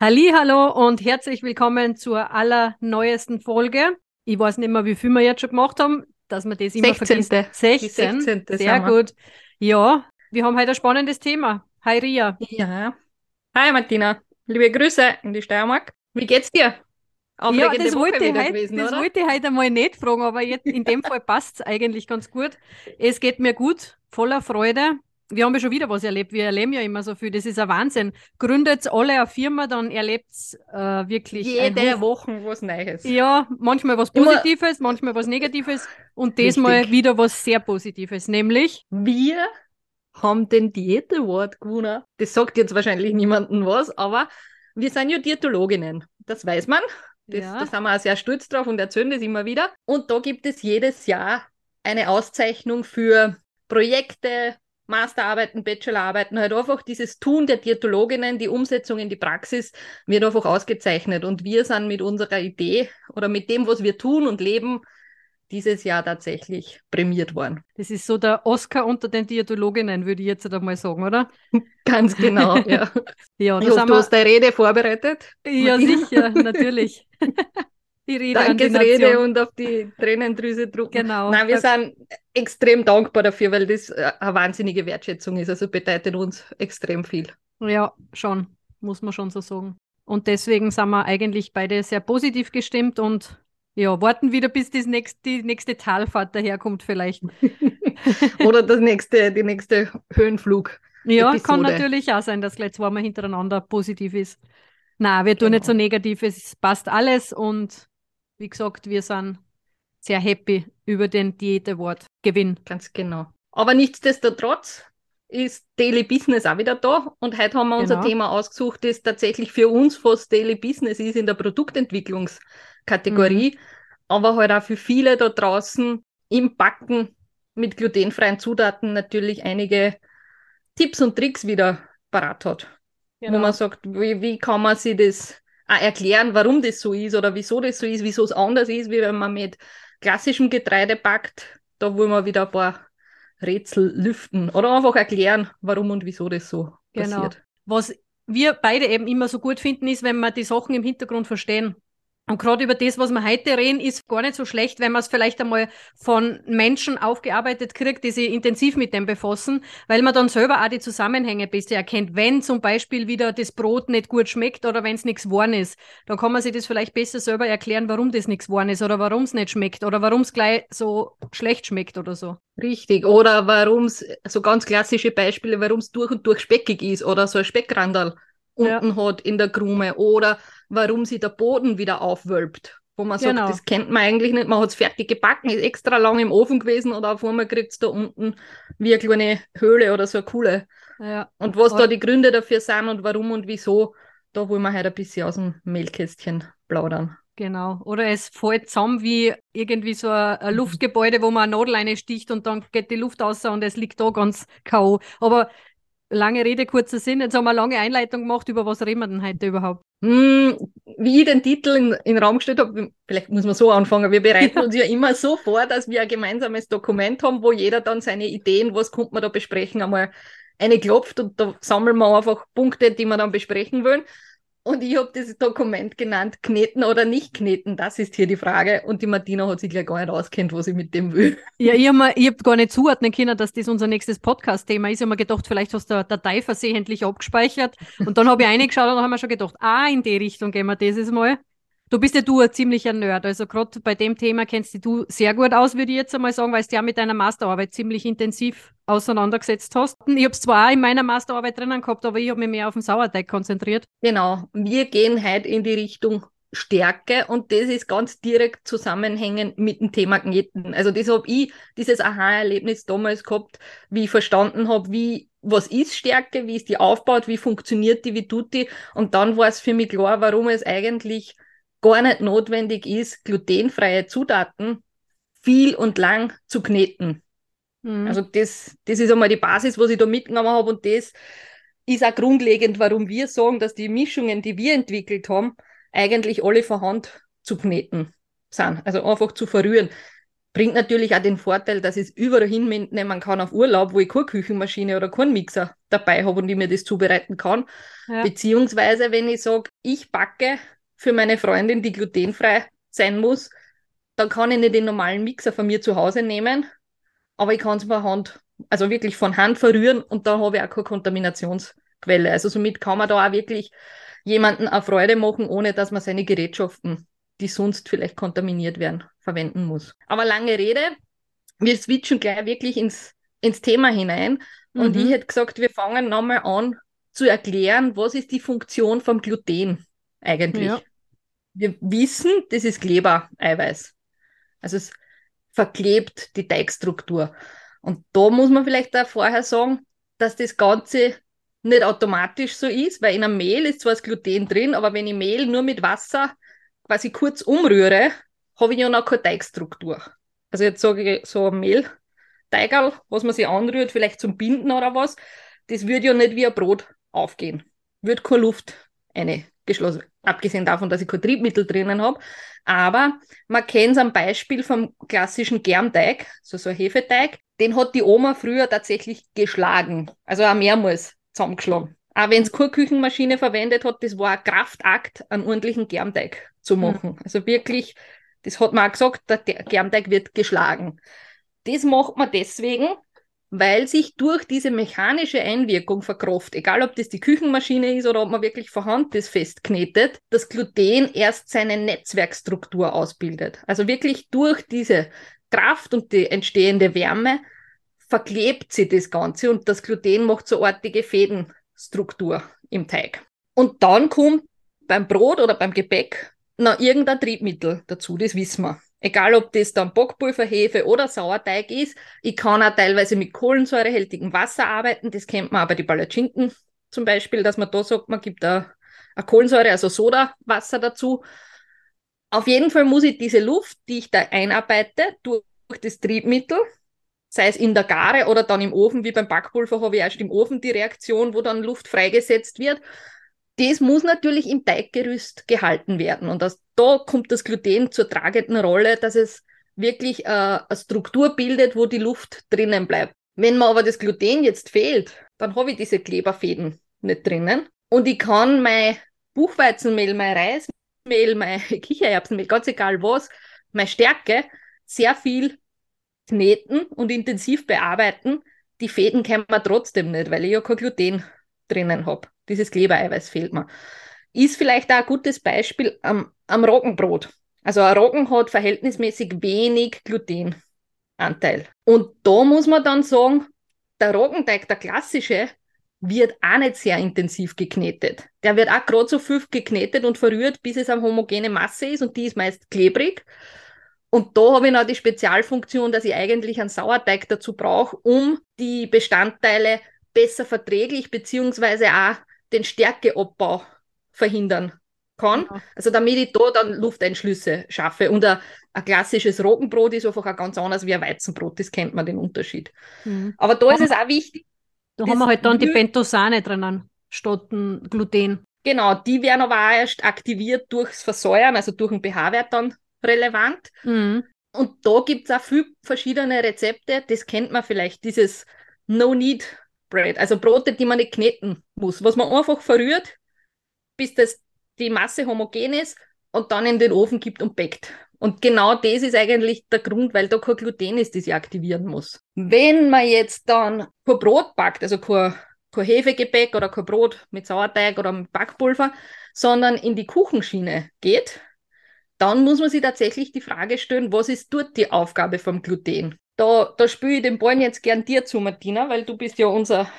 Hallo und herzlich willkommen zur allerneuesten Folge. Ich weiß nicht mehr, wie viel wir jetzt schon gemacht haben, dass wir das immer 16. vergessen. 16. 16. Sehr gut. Ja, wir haben heute ein spannendes Thema. Hi Ria. Ja. Hi Martina, liebe Grüße in die Steiermark. Wie geht's dir? Ja, Aufregende das Woche wollte, heute, gewesen, das oder? wollte ich heute einmal nicht fragen, aber jetzt in dem Fall passt es eigentlich ganz gut. Es geht mir gut, voller Freude. Wir haben ja schon wieder was erlebt. Wir erleben ja immer so viel. Das ist ein Wahnsinn. Gründet alle eine Firma, dann erlebt es äh, wirklich Jede Woche was Neues. Ja, manchmal was Immer- Positives, manchmal was Negatives und diesmal wieder was sehr Positives, nämlich Wir haben den Diät Award gewonnen. Das sagt jetzt wahrscheinlich niemandem was, aber wir sind ja Diätologinnen. Das weiß man. Das, Ja. Da sind wir auch sehr stolz drauf und erzählen das immer wieder. Und da gibt es jedes Jahr eine Auszeichnung für Projekte, Masterarbeiten, Bachelorarbeiten, halt einfach dieses Tun der Diätologinnen, die Umsetzung in die Praxis wird einfach ausgezeichnet. Und wir sind mit unserer Idee oder mit dem, was wir tun und leben, dieses Jahr tatsächlich prämiert worden. das ist so der Oscar unter den Diätologinnen, würde ich jetzt einmal sagen, oder? Ganz genau, ja. Ja, Ich hoffe, du wir, hast deine Rede vorbereitet. ja Martina. sicher, natürlich. Die Rede Dankesrede und auf die Tränendrüse drucken. Genau. Nein, wir sind extrem dankbar dafür, weil das äh, eine wahnsinnige Wertschätzung ist. Also bedeutet uns extrem viel. Ja, schon, muss man schon so sagen. Und deswegen sind wir eigentlich beide sehr positiv gestimmt und ja, warten wieder, bis das nächste, die nächste Talfahrt daherkommt vielleicht. Oder das nächste, die nächste Höhenflug. Ja, kann Episode. natürlich auch sein, dass gleich zweimal hintereinander positiv ist. Na, wir tun Genau. nicht so negativ, es passt alles und wie gesagt, wir sind sehr happy über den Diät Award Gewinn. Ganz genau. Aber nichtsdestotrotz ist Daily Business auch wieder da. Und heute haben wir unser Genau. Thema ausgesucht, das tatsächlich für uns fast Daily Business ist in der Produktentwicklungskategorie, aber halt auch für viele da draußen im Backen mit glutenfreien Zutaten natürlich einige Tipps und Tricks wieder parat hat. Genau. Wo man sagt, wie, wie kann man sich das auch erklären, warum das so ist oder wieso das so ist, wieso es anders ist, wie wenn man mit klassischem Getreide backt. Da wollen wir wieder ein paar Rätsel lüften oder einfach erklären, warum und wieso das so Genau. passiert. Was wir beide eben immer so gut finden, ist, wenn wir die Sachen im Hintergrund verstehen. Und gerade über das, was wir heute reden, ist gar nicht so schlecht, wenn man es vielleicht einmal von Menschen aufgearbeitet kriegt, die sich intensiv mit dem befassen, weil man dann selber auch die Zusammenhänge besser erkennt. Wenn zum Beispiel wieder das Brot nicht gut schmeckt oder wenn es nichts geworden ist, dann kann man sich das vielleicht besser selber erklären, warum das nichts geworden ist oder warum es nicht schmeckt oder warum es gleich so schlecht schmeckt oder so. Richtig. Oder warum es, so ganz klassische Beispiele, warum es durch und durch speckig ist oder so ein Speckrandal Ja. unten hat in der Krume oder warum sich der Boden wieder aufwölbt. Wo man Genau. sagt, das kennt man eigentlich nicht. Man hat es fertig gebacken, ist extra lang im Ofen gewesen oder auf einmal kriegt es da unten wie eine kleine Höhle oder so eine Kuhle. Ja. Und was Aber- da die Gründe dafür sind und warum und wieso, da wollen wir heute ein bisschen aus dem Mehlkästchen plaudern. Genau. Oder es fällt zusammen wie irgendwie so ein, ein Luftgebäude, wo man eine Nadel reinsticht und dann geht die Luft raus und es liegt da ganz K.O. Aber lange Rede, kurzer Sinn. Jetzt haben wir eine lange Einleitung gemacht. Über was reden wir denn heute überhaupt? Hm, wie ich den Titel in, in den Raum gestellt habe, vielleicht muss man so anfangen. Wir bereiten uns ja immer so vor, dass wir ein gemeinsames Dokument haben, wo jeder dann seine Ideen, was kommt man da besprechen, einmal eine klopft und da sammeln wir einfach Punkte, die wir dann besprechen wollen. Und ich habe dieses Dokument genannt, kneten oder nicht kneten, das ist hier die Frage. Und die Martina hat sich gleich gar nicht auskennt, was ich mit dem will. Ja, ich habe hab gar nicht zuordnen können, dass das unser nächstes Podcast-Thema ist. Ich habe mir gedacht, vielleicht hast du eine Datei versehentlich abgespeichert. Und dann habe ich reingeschaut und dann haben wir schon gedacht, ah, in die Richtung gehen wir dieses Mal. Du bist ja du ein ziemlicher Nerd. Also gerade bei dem Thema kennst dich du sehr gut aus, würde ich jetzt einmal sagen, weil du ja mit deiner Masterarbeit ziemlich intensiv auseinandergesetzt hast. Ich habe es zwar auch in meiner Masterarbeit drinnen gehabt, aber ich habe mich mehr auf den Sauerteig konzentriert. Genau, wir gehen heute in die Richtung Stärke und das ist ganz direkt zusammenhängend mit dem Thema Kneten. Also das habe ich, dieses Aha-Erlebnis damals gehabt, wie ich verstanden habe, wie was ist Stärke, wie ist die aufgebaut, wie funktioniert die, wie tut die. Und dann war es für mich klar, warum es eigentlich gar nicht notwendig ist, glutenfreie Zutaten viel und lang zu kneten. Mhm. Also das, das ist einmal die Basis, was ich da mitgenommen habe und das ist auch grundlegend, warum wir sagen, dass die Mischungen, die wir entwickelt haben, eigentlich alle von Hand zu kneten sind. Also einfach zu verrühren. Bringt natürlich auch den Vorteil, dass ich es überall hinnehmen kann auf Urlaub, wo ich keine Küchenmaschine oder keinen Mixer dabei habe und ich mir das zubereiten kann. Ja. Beziehungsweise, wenn ich sage, ich backe für meine Freundin, die glutenfrei sein muss, dann kann ich nicht den normalen Mixer von mir zu Hause nehmen, aber ich kann es von Hand, also wirklich von Hand verrühren und da habe ich auch keine Kontaminationsquelle. Also somit kann man da auch wirklich jemanden eine Freude machen, ohne dass man seine Gerätschaften, die sonst vielleicht kontaminiert werden, verwenden muss. Aber lange Rede, wir switchen gleich wirklich ins, ins Thema hinein. Und mhm. ich hätte gesagt, wir fangen nochmal an zu erklären, was ist die Funktion vom Gluten eigentlich. Ja. Wir wissen, das ist Klebereiweiß. Also es verklebt die Teigstruktur. Und da muss man vielleicht auch vorher sagen, dass das Ganze nicht automatisch so ist, weil in einem Mehl ist zwar das Gluten drin, aber wenn ich Mehl nur mit Wasser quasi kurz umrühre, habe ich ja noch keine Teigstruktur. Also jetzt sage ich so ein Mehlteigerl, was man sich anrührt, vielleicht zum Binden oder was, das würde ja nicht wie ein Brot aufgehen. Würde keine Luft eine geschlossen. Abgesehen davon, dass ich kein Triebmittel drinnen habe. Aber man kennt es am Beispiel vom klassischen Germteig, so, so ein Hefeteig. Den hat die Oma früher tatsächlich geschlagen. Also auch mehrmals zusammengeschlagen. Auch wenn es keine Küchenmaschine verwendet hat, das war ein Kraftakt, einen ordentlichen Germteig zu hm. machen. Mhm. Also wirklich, das hat man auch gesagt, der Germteig wird geschlagen. Das macht man deswegen, weil sich durch diese mechanische Einwirkung verkraft, egal ob das die Küchenmaschine ist oder ob man wirklich vorhanden ist, festknetet, das Gluten erst seine Netzwerkstruktur ausbildet. Also wirklich durch diese Kraft und die entstehende Wärme verklebt sie das Ganze und das Gluten macht so artige Fädenstruktur im Teig. Und dann kommt beim Brot oder beim Gebäck noch irgendein Triebmittel dazu, das wissen wir. Egal, ob das dann Backpulver, Hefe oder Sauerteig ist. Ich kann auch teilweise mit kohlensäurehältigem Wasser arbeiten. Das kennt man aber die Palatschinken zum Beispiel, dass man da sagt, man gibt eine Kohlensäure, also Sodawasser dazu. Auf jeden Fall muss ich diese Luft, die ich da einarbeite, durch das Triebmittel, sei es in der Gare oder dann im Ofen, wie beim Backpulver habe ich erst im Ofen die Reaktion, wo dann Luft freigesetzt wird. Das muss natürlich im Teiggerüst gehalten werden. Und das da kommt das Gluten zur tragenden Rolle, dass es wirklich äh, eine Struktur bildet, wo die Luft drinnen bleibt. Wenn mir aber das Gluten jetzt fehlt, dann habe ich diese Kleberfäden nicht drinnen. Und ich kann mein Buchweizenmehl, mein Reismehl, mein Kichererbsenmehl, ganz egal was, meine Stärke, sehr viel kneten und intensiv bearbeiten. Die Fäden kann man trotzdem nicht, weil ich ja kein Gluten drinnen habe. Dieses Klebereiweiß fehlt mir. Ist vielleicht auch ein gutes Beispiel am, am Roggenbrot. Also ein Roggen hat verhältnismäßig wenig Glutenanteil. Und da muss man dann sagen, der Roggenteig, der klassische, wird auch nicht sehr intensiv geknetet. Der wird auch gerade so viel geknetet und verrührt, bis es eine homogene Masse ist und die ist meist klebrig. Und da habe ich noch die Spezialfunktion, dass ich eigentlich einen Sauerteig dazu brauche, um die Bestandteile besser verträglich beziehungsweise auch den Stärkeabbau verhindern kann. Ja. Also damit ich da dann Lufteinschlüsse schaffe. Und ein, ein klassisches Roggenbrot ist einfach auch ganz anders wie ein Weizenbrot. Das kennt man den Unterschied. Mhm. Aber da ist es auch wichtig. Da haben wir halt dann die Pentosane drinnen, statt Gluten. Genau, die werden aber auch erst aktiviert durchs Versäuern, also durch den pH-Wert dann relevant. Mhm. Und da gibt es auch viele verschiedene Rezepte. Das kennt man vielleicht, dieses No-Need-Bread, also Brote, die man nicht kneten muss, was man einfach verrührt bis das die Masse homogen ist und dann in den Ofen gibt und backt. Und genau das ist eigentlich der Grund, weil da kein Gluten ist, das ich aktivieren muss. Wenn man jetzt dann kein Brot backt, also kein, kein Hefegebäck oder kein Brot mit Sauerteig oder mit Backpulver, sondern in die Kuchenschiene geht, dann muss man sich tatsächlich die Frage stellen, was ist dort die Aufgabe vom Gluten? Da, da spüre ich den Ball jetzt gern dir zu, Martina, weil du bist ja unser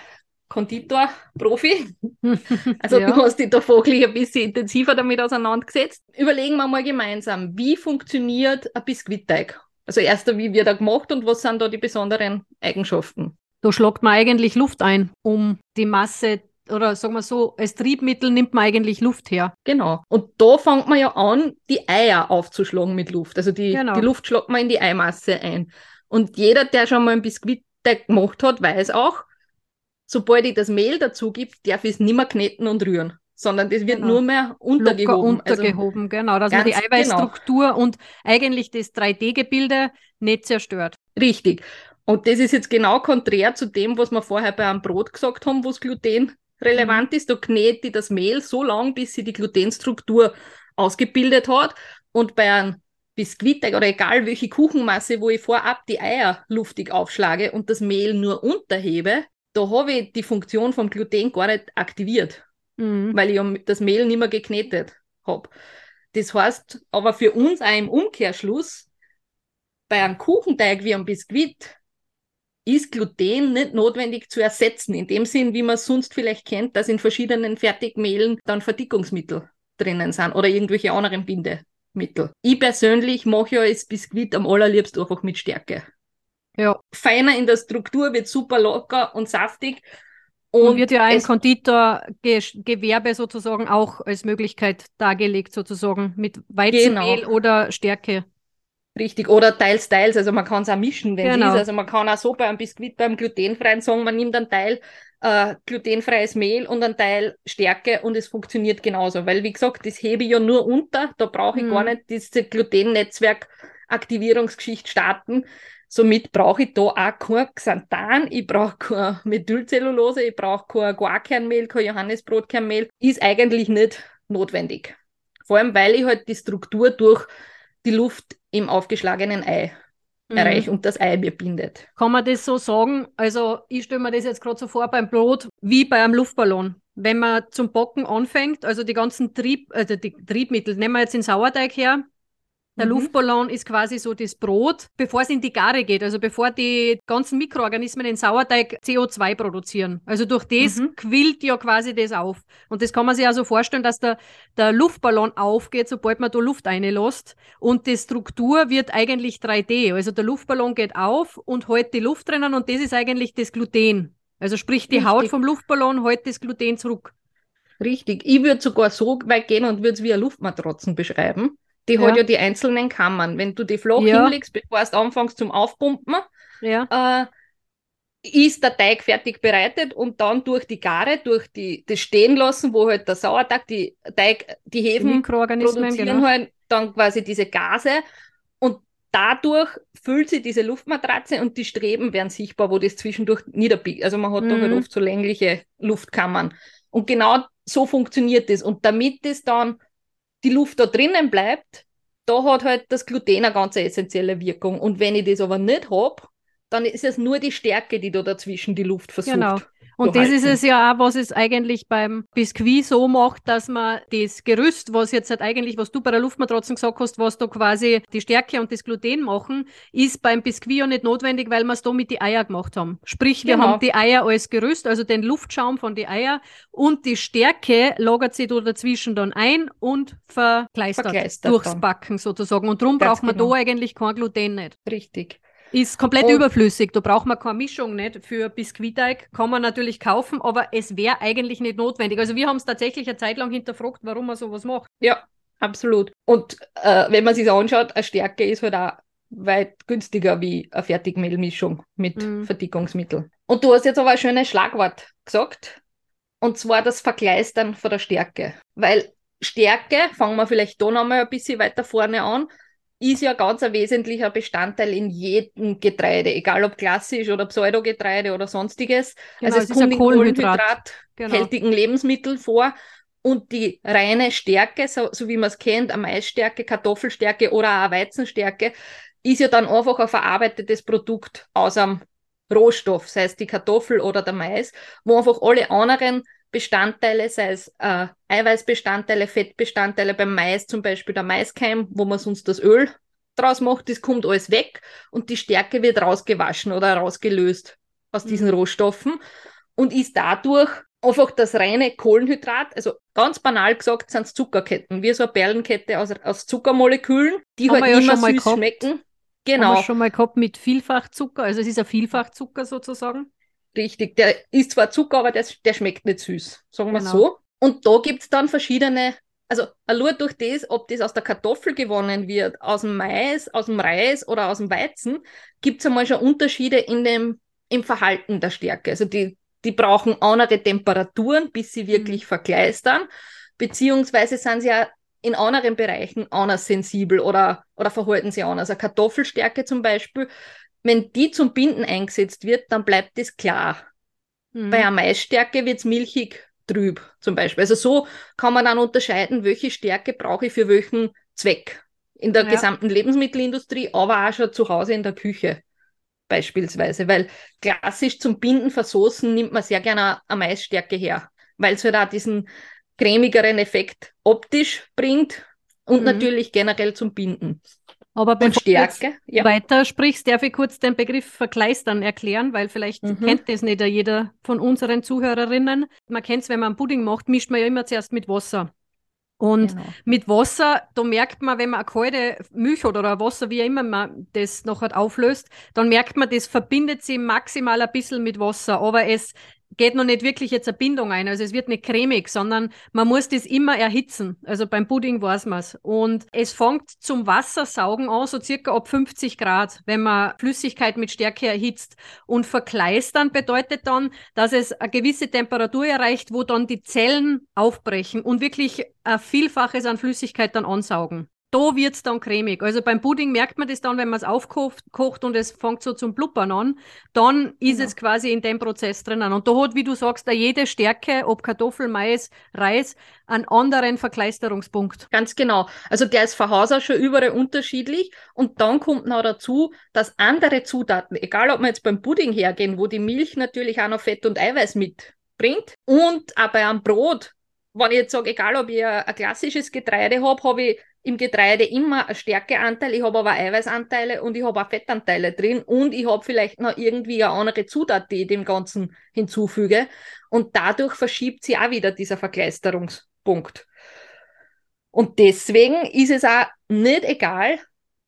Konditor-Profi. Also ja. du hast dich da fachlich ein bisschen intensiver damit auseinandergesetzt. Überlegen wir mal gemeinsam, wie funktioniert ein Biskuitteig? Also erster, wie wird er gemacht und was sind da die besonderen Eigenschaften? Da schlagt man eigentlich Luft ein, um die Masse oder sagen wir so, als Triebmittel nimmt man eigentlich Luft her. Genau. Und da fängt man ja an, die Eier aufzuschlagen mit Luft. Also die, genau. die Luft schlagt man in die Eimasse ein. Und jeder, der schon mal ein Biskuitteig gemacht hat, weiß auch, sobald ich das Mehl dazu gibt, darf ich es nicht mehr kneten und rühren, sondern das wird genau. nur mehr untergehoben. Locker also untergehoben, also genau, dass man die Eiweißstruktur genau. und eigentlich das 3D-Gebilde nicht zerstört. Richtig. Und das ist jetzt genau konträr zu dem, was wir vorher bei einem Brot gesagt haben, wo es Gluten relevant mhm. ist. Da knetet die das Mehl so lang, bis sie die Glutenstruktur ausgebildet hat. Und bei einem Biskuitteig oder egal welche Kuchenmasse, wo ich vorab die Eier luftig aufschlage und das Mehl nur unterhebe, da habe ich die Funktion vom Gluten gar nicht aktiviert, mhm. weil ich das Mehl nicht mehr geknetet habe. Das heißt aber für uns auch im Umkehrschluss, bei einem Kuchenteig wie einem Biskuit ist Gluten nicht notwendig zu ersetzen, in dem Sinn, wie man es sonst vielleicht kennt, dass in verschiedenen Fertigmehlen dann Verdickungsmittel drinnen sind oder irgendwelche anderen Bindemittel. Ich persönlich mache ja das Biskuit am allerliebsten einfach mit Stärke. Ja. Feiner in der Struktur, wird super locker und saftig. Und, und wird ja ein Konditorgewerbe sozusagen auch als Möglichkeit dargelegt, sozusagen mit Weizenmehl genau. oder Stärke. Richtig, oder teils, teils. Also man kann es auch mischen, wenn genau. es ist. Also man kann auch so beim Biskuit, beim glutenfreien sagen, man nimmt einen Teil äh, glutenfreies Mehl und einen Teil Stärke und es funktioniert genauso. Weil, wie gesagt, das hebe ich ja nur unter. Da brauche ich mhm. gar nicht diese Gluten-Netzwerk-Aktivierungsgeschichte starten. Somit brauche ich da auch kein Xanthan, ich brauche keine Methylcellulose, ich brauche kein Guarkernmehl, kein Johannesbrotkernmehl. Ist eigentlich nicht notwendig. Vor allem, weil ich halt die Struktur durch die Luft im aufgeschlagenen Ei mhm. erreiche und das Ei mir bindet. Kann man das so sagen? Also ich stelle mir das jetzt gerade so vor beim Brot wie bei einem Luftballon. Wenn man zum Bocken anfängt, also die ganzen Trieb, also die Triebmittel, nehmen wir jetzt den Sauerteig her, der mhm. Luftballon ist quasi so das Brot, bevor es in die Gare geht, also bevor die ganzen Mikroorganismen in Sauerteig CO2 produzieren. Also durch das mhm. quillt ja quasi das auf. Und das kann man sich also vorstellen, dass der, der Luftballon aufgeht, sobald man da Luft reinlässt. Und die Struktur wird eigentlich 3D. Also der Luftballon geht auf und hält die Luft drinnen und das ist eigentlich das Gluten. Also sprich, die Richtig. Haut vom Luftballon hält das Gluten zurück. Richtig. Ich würde sogar so weit gehen und würde es wie eine Luftmatratzen beschreiben. Die ja. hat ja die einzelnen Kammern. Wenn du die flach ja. hinlegst, bevor du anfängst zum Aufpumpen, ja. äh, ist der Teig fertig bereitet und dann durch die Gare, durch die, das Stehen lassen, wo halt der Sauerteig, die Teig, die Hefen produzieren genau. halt dann quasi diese Gase und dadurch füllt sie diese Luftmatratze und die Streben werden sichtbar, wo das zwischendurch niederbiegt. Also man hat mhm. da halt mhm. oft so längliche Luftkammern. Und genau so funktioniert das. Und damit das dann die Luft da drinnen bleibt, da hat halt das Gluten eine ganz essentielle Wirkung. Und wenn ich das aber nicht habe, dann ist es nur die Stärke, die da dazwischen die Luft versucht. Genau. Und das ist es ja auch, was es eigentlich beim Biskuit so macht, dass man das Gerüst, was jetzt halt eigentlich, was du bei der Luftmatratzen gesagt hast, was da quasi die Stärke und das Gluten machen, ist beim Biskuit ja nicht notwendig, weil wir es da mit die Eier gemacht haben. Sprich, wir genau. haben die Eier als Gerüst, also den Luftschaum von die Eier und die Stärke lagert sich da dazwischen dann ein und verkleistert, verkleistert durchs dann. Backen sozusagen. Und darum braucht man genau. da eigentlich kein Gluten nicht. Richtig. Ist komplett und überflüssig. Da braucht man keine Mischung nicht. Für Biskuitteig kann man natürlich kaufen, aber es wäre eigentlich nicht notwendig. Also wir haben es tatsächlich eine Zeit lang hinterfragt, warum man sowas macht. Ja, absolut. Und äh, wenn man sich anschaut, eine Stärke ist halt auch weit günstiger wie eine Fertigmehlmischung mit mhm. Verdickungsmittel. Und du hast jetzt aber ein schönes Schlagwort gesagt, und zwar das Verkleistern von der Stärke. Weil Stärke, fangen wir vielleicht da nochmal ein bisschen weiter vorne an, ist ja ganz ein wesentlicher Bestandteil in jedem Getreide, egal ob klassisch oder Pseudogetreide oder sonstiges. Genau, also es, kommt in kohlenhydrathaltigen genau. Lebensmitteln vor und die reine Stärke, so, so wie man es kennt, eine Maisstärke, Kartoffelstärke oder auch Weizenstärke, ist ja dann einfach ein verarbeitetes Produkt aus einem Rohstoff, sei es die Kartoffel oder der Mais, wo einfach alle anderen Bestandteile, sei es äh, Eiweißbestandteile, Fettbestandteile, beim Mais zum Beispiel der Maiskeim, wo man sonst das Öl draus macht, das kommt alles weg und die Stärke wird rausgewaschen oder rausgelöst aus diesen mhm. Rohstoffen und ist dadurch einfach das reine Kohlenhydrat, also ganz banal gesagt sind es Zuckerketten, wie so eine Perlenkette aus, aus Zuckermolekülen, die Haben halt ja immer süß gehabt. schmecken. Genau. Haben wir schon mal gehabt mit Vielfachzucker, also es ist ein Vielfachzucker sozusagen. Richtig, der ist zwar Zucker, aber der, der schmeckt nicht süß, sagen wir genau. so. Und da gibt es dann verschiedene, also nur durch das, ob das aus der Kartoffel gewonnen wird, aus dem Mais, aus dem Reis oder aus dem Weizen, gibt es einmal schon Unterschiede in dem, im Verhalten der Stärke. Also die, die brauchen andere Temperaturen, bis sie wirklich mhm. verkleistern, beziehungsweise sind sie ja in anderen Bereichen anders sensibel oder, oder verhalten sie anders. Also Kartoffelstärke zum Beispiel, wenn die zum Binden eingesetzt wird, dann bleibt es klar. Mhm. Bei einer Maisstärke wird es milchig trüb zum Beispiel. Also so kann man dann unterscheiden, welche Stärke brauche ich für welchen Zweck. In der ja. gesamten Lebensmittelindustrie, aber auch schon zu Hause in der Küche beispielsweise. Weil klassisch zum Binden versoßen nimmt man sehr gerne eine Maisstärke her, weil es halt auch diesen cremigeren Effekt optisch bringt und mhm. natürlich generell zum Binden. Aber bevor Stärke, du ja. weiter sprichst, darf ich kurz den Begriff Verkleistern erklären, weil vielleicht mhm. kennt das nicht jeder von unseren Zuhörerinnen. Man kennt es, wenn man Pudding macht, mischt man ja immer zuerst mit Wasser. Und genau. mit Wasser, da merkt man, wenn man eine kalte Milch oder Wasser, wie immer man das noch auflöst, dann merkt man, das verbindet sich maximal ein bisschen mit Wasser, aber es geht noch nicht wirklich jetzt eine Bindung ein. Also es wird nicht cremig, sondern man muss das immer erhitzen. Also beim Pudding weiß man es. Und es fängt zum Wassersaugen an, so circa ab 50 Grad, wenn man Flüssigkeit mit Stärke erhitzt. Und verkleistern bedeutet dann, dass es eine gewisse Temperatur erreicht, wo dann die Zellen aufbrechen und wirklich ein Vielfaches an Flüssigkeit dann ansaugen da wird es dann cremig. Also beim Pudding merkt man das dann, wenn man es aufkocht kocht und es fängt so zum Blubbern an, dann ist genau. es quasi in dem Prozess drinnen. Und da hat, wie du sagst, da jede Stärke, ob Kartoffel, Mais, Reis, einen anderen Verkleisterungspunkt. Ganz genau. Also der ist von Haus aus schon überall unterschiedlich. Und dann kommt noch dazu, dass andere Zutaten, egal ob wir jetzt beim Pudding hergehen, wo die Milch natürlich auch noch Fett und Eiweiß mitbringt, und bei einem Brot, wenn ich jetzt sage, egal ob ich ein klassisches Getreide habe, habe ich im Getreide immer einen Stärkeanteil, ich habe aber Eiweißanteile und ich habe auch Fettanteile drin und ich habe vielleicht noch irgendwie eine andere Zutat, die ich dem Ganzen hinzufüge. Und dadurch verschiebt sich auch wieder dieser Verkleisterungspunkt. Und deswegen ist es auch nicht egal,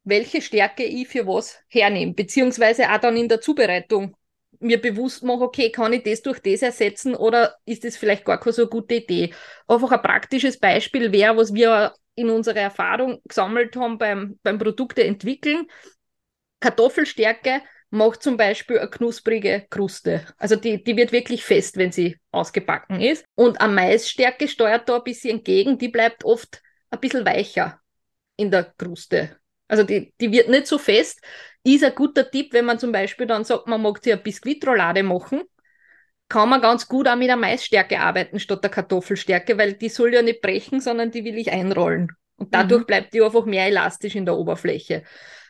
welche Stärke ich für was hernehme, beziehungsweise auch dann in der Zubereitung mir bewusst mache, okay, kann ich das durch das ersetzen oder ist das vielleicht gar keine so gute Idee? Einfach ein praktisches Beispiel wäre, was wir in unserer Erfahrung gesammelt haben beim, beim Produkte entwickeln. Kartoffelstärke macht zum Beispiel eine knusprige Kruste. Also die, die wird wirklich fest, wenn sie ausgebacken ist. Und eine Maisstärke steuert da ein bisschen entgegen, die bleibt oft ein bisschen weicher in der Kruste. Also die, die wird nicht so fest. Ist ein guter Tipp, wenn man zum Beispiel dann sagt, man mag sich eine Biskuitroulade machen, kann man ganz gut auch mit der Maisstärke arbeiten statt der Kartoffelstärke, weil die soll ja nicht brechen, sondern die will ich einrollen. Und dadurch mhm. bleibt die einfach mehr elastisch in der Oberfläche.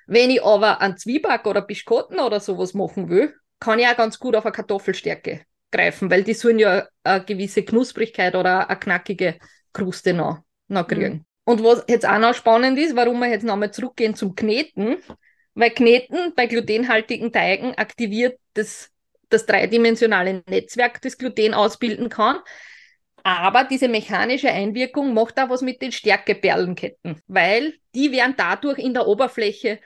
Wenn ich aber einen Zwieback oder Biskotten oder sowas machen will, kann ich auch ganz gut auf eine Kartoffelstärke greifen, weil die sollen ja eine gewisse Knusprigkeit oder eine knackige Kruste noch, noch kriegen. Mhm. Und was jetzt auch noch spannend ist, warum wir jetzt nochmal zurückgehen zum Kneten, weil Kneten bei glutenhaltigen Teigen aktiviert das das dreidimensionale Netzwerk, das Gluten ausbilden kann. Aber diese mechanische Einwirkung macht auch was mit den Stärkeperlenketten, weil die werden dadurch in der Oberfläche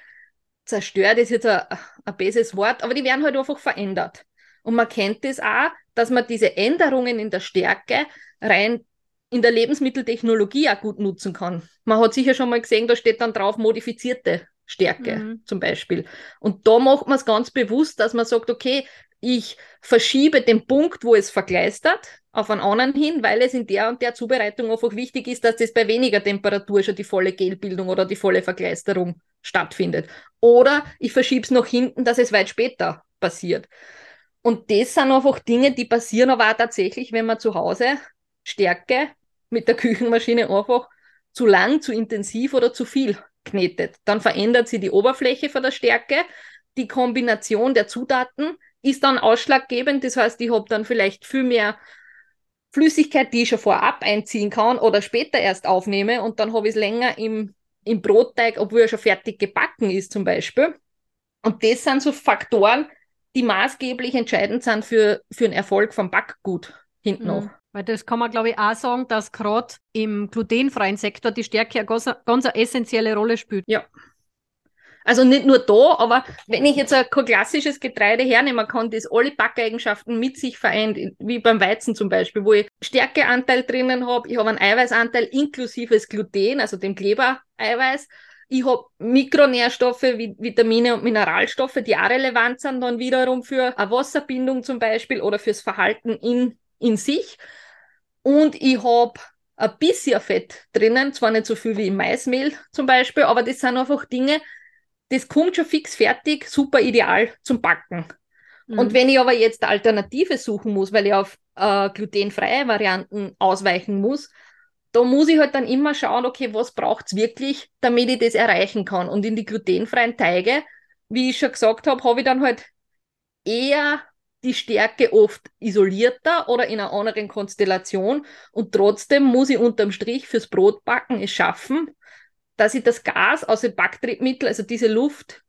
zerstört, das ist jetzt ein, ein besseres Wort, aber die werden halt einfach verändert. Und man kennt das auch, dass man diese Änderungen in der Stärke rein in der Lebensmitteltechnologie auch gut nutzen kann. Man hat sicher schon mal gesehen, da steht dann drauf modifizierte Stärke mhm. zum Beispiel. Und da macht man es ganz bewusst, dass man sagt, okay, ich verschiebe den Punkt, wo es verkleistert, auf einen anderen hin, weil es in der und der Zubereitung einfach wichtig ist, dass das bei weniger Temperatur schon die volle Gelbildung oder die volle Verkleisterung stattfindet. Oder ich verschiebe es nach hinten, dass es weit später passiert. Und das sind einfach Dinge, die passieren aber auch tatsächlich, wenn man zu Hause Stärke mit der Küchenmaschine einfach zu lang, zu intensiv oder zu viel knetet. Dann verändert sie die Oberfläche von der Stärke. Die Kombination der Zutaten ist dann ausschlaggebend. Das heißt, ich habe dann vielleicht viel mehr Flüssigkeit, die ich schon vorab einziehen kann oder später erst aufnehme und dann habe ich es länger im, im Brotteig, obwohl er schon fertig gebacken ist zum Beispiel. Und das sind so Faktoren, die maßgeblich entscheidend sind für, für den Erfolg vom Backgut hinten noch. Mhm. Weil das kann man, glaube ich, auch sagen, dass gerade im glutenfreien Sektor die Stärke eine ganz, ganz eine essentielle Rolle spielt. Ja. Also nicht nur da, aber wenn ich jetzt ein klassisches Getreide hernehme, kann das alle Backeigenschaften mit sich vereint, wie beim Weizen zum Beispiel, wo ich Stärkeanteil drinnen habe, ich habe einen Eiweißanteil inklusive Gluten, also dem Klebereiweiß, ich habe Mikronährstoffe wie Vitamine und Mineralstoffe, die auch relevant sind dann wiederum für eine Wasserbindung zum Beispiel oder fürs Verhalten in, in sich. Und ich habe ein bisschen Fett drinnen, zwar nicht so viel wie im Maismehl zum Beispiel, aber das sind einfach Dinge, das kommt schon fix fertig, super ideal zum Backen. Mhm. Und wenn ich aber jetzt Alternative suchen muss, weil ich auf äh, glutenfreie Varianten ausweichen muss, da muss ich halt dann immer schauen, okay, was braucht es wirklich, damit ich das erreichen kann. Und in die glutenfreien Teige, wie ich schon gesagt habe, habe ich dann halt eher die Stärke oft isolierter oder in einer anderen Konstellation. Und trotzdem muss ich unterm Strich fürs Brotbacken es schaffen, dass ich das Gas aus dem Backtriebmittel, also diese Luft,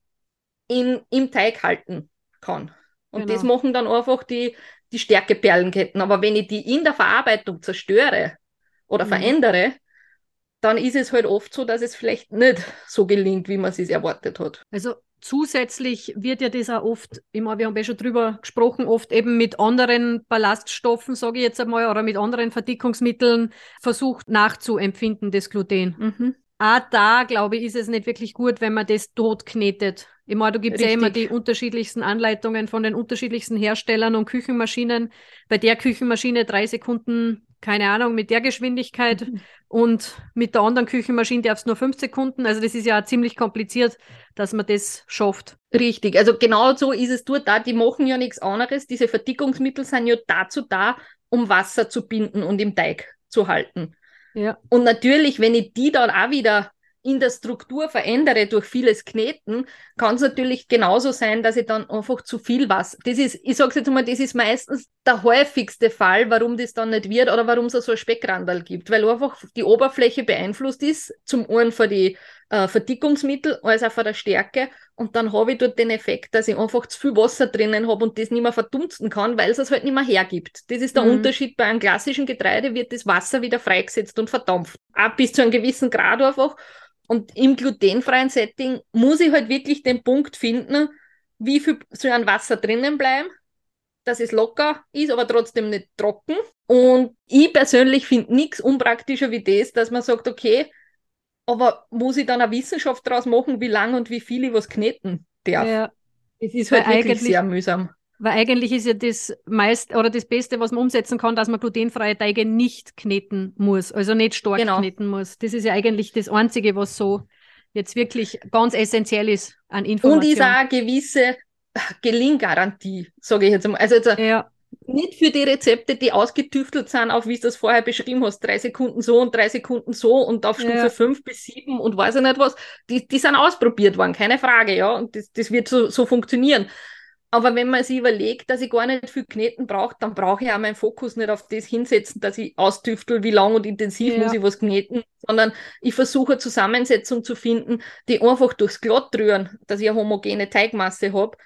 in, im Teig halten kann. Und genau. das machen dann einfach die, die Stärkeperlenketten. Aber wenn ich die in der Verarbeitung zerstöre oder mhm. verändere, dann ist es halt oft so, dass es vielleicht nicht so gelingt, wie man es erwartet hat. Also zusätzlich wird ja das auch oft, immer, wir haben ja schon drüber gesprochen, oft eben mit anderen Ballaststoffen, sage ich jetzt einmal, oder mit anderen Verdickungsmitteln versucht nachzuempfinden, das Gluten. Mhm auch da, glaube ich, ist es nicht wirklich gut, wenn man das tot knetet. Ich meine, du gibst ja immer die unterschiedlichsten Anleitungen von den unterschiedlichsten Herstellern und Küchenmaschinen. Bei der Küchenmaschine drei Sekunden, keine Ahnung, mit der Geschwindigkeit mhm. und mit der anderen Küchenmaschine darf es nur fünf Sekunden. Also das ist ja ziemlich kompliziert, dass man das schafft. Richtig, also genau so ist es dort da. Die machen ja nichts anderes. Diese Verdickungsmittel sind ja dazu da, um Wasser zu binden und im Teig zu halten. Ja. Und natürlich, wenn ich die dann auch wieder in der Struktur verändere durch vieles Kneten, kann es natürlich genauso sein, dass ich dann einfach zu viel was. Das ist, ich sage jetzt mal, das ist meistens der häufigste Fall, warum das dann nicht wird oder warum es so ein Speckrandal gibt, weil einfach die Oberfläche beeinflusst ist, zum einen für die äh, Verdickungsmittel als auch von der Stärke. Und dann habe ich dort den Effekt, dass ich einfach zu viel Wasser drinnen habe und das nicht mehr verdunsten kann, weil es es halt nicht mehr hergibt. Das ist der mhm. Unterschied. Bei einem klassischen Getreide wird das Wasser wieder freigesetzt und verdampft. Ab bis zu einem gewissen Grad einfach. Und im glutenfreien Setting muss ich halt wirklich den Punkt finden, wie viel soll an Wasser drinnen bleiben, dass es locker ist, aber trotzdem nicht trocken. Und ich persönlich finde nichts unpraktischer wie das, dass man sagt, okay, aber muss ich dann eine Wissenschaft daraus machen, wie lang und wie viel ich was kneten darf? Ja. Es ist halt wirklich sehr mühsam. Weil eigentlich ist ja das meist oder das Beste, was man umsetzen kann, dass man glutenfreie Teige nicht kneten muss, also nicht stark genau. kneten muss. Das ist ja eigentlich das Einzige, was so jetzt wirklich ganz essentiell ist an Informationen. Und ist auch eine gewisse Gelinggarantie, sage ich jetzt mal. Also jetzt ja nicht für die Rezepte, die ausgetüftelt sind, auf wie du das vorher beschrieben hast, drei Sekunden so und drei Sekunden so und auf Stufe ja. fünf bis sieben und weiß ich nicht was, die, die sind ausprobiert worden, keine Frage, ja, und das, das wird so, so funktionieren. Aber wenn man sich überlegt, dass ich gar nicht viel Kneten brauche, dann brauche ich auch meinen Fokus nicht auf das hinsetzen, dass ich austüftel, wie lang und intensiv ja. muss ich was kneten, sondern ich versuche eine Zusammensetzung zu finden, die einfach durchs Glatt rühren, dass ich eine homogene Teigmasse habe